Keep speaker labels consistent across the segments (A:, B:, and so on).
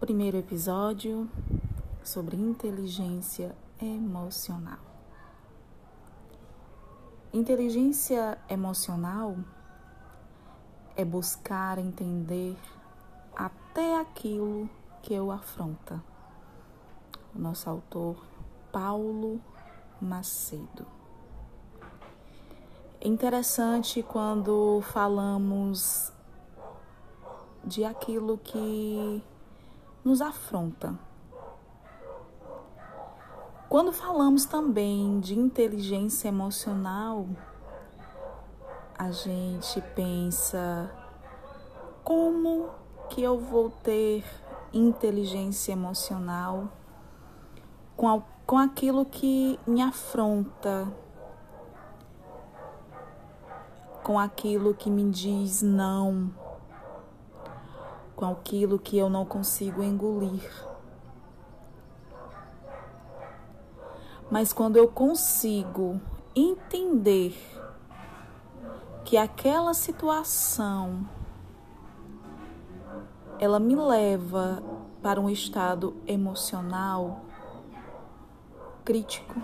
A: Primeiro episódio sobre inteligência emocional. Inteligência emocional é buscar entender até aquilo que o afronta. O nosso autor Paulo Macedo. É interessante quando falamos de aquilo que nos afronta. Quando falamos também de inteligência emocional, a gente pensa como que eu vou ter inteligência emocional com, a, com aquilo que me afronta, com aquilo que me diz não com aquilo que eu não consigo engolir. Mas quando eu consigo entender que aquela situação ela me leva para um estado emocional crítico,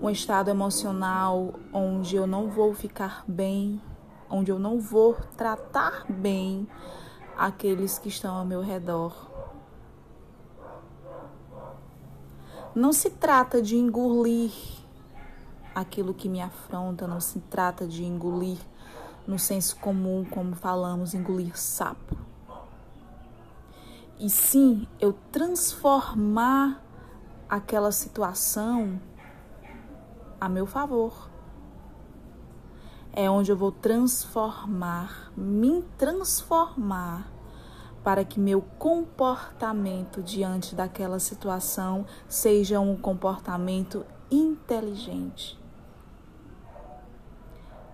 A: um estado emocional onde eu não vou ficar bem onde eu não vou tratar bem aqueles que estão ao meu redor. Não se trata de engolir aquilo que me afronta, não se trata de engolir no senso comum, como falamos, engolir sapo. E sim, eu transformar aquela situação a meu favor é onde eu vou transformar, me transformar para que meu comportamento diante daquela situação seja um comportamento inteligente.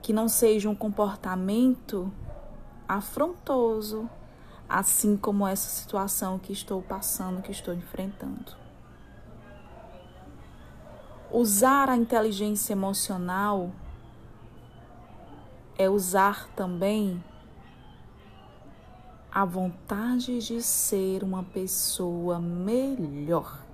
A: Que não seja um comportamento afrontoso, assim como essa situação que estou passando, que estou enfrentando. Usar a inteligência emocional é usar também a vontade de ser uma pessoa melhor.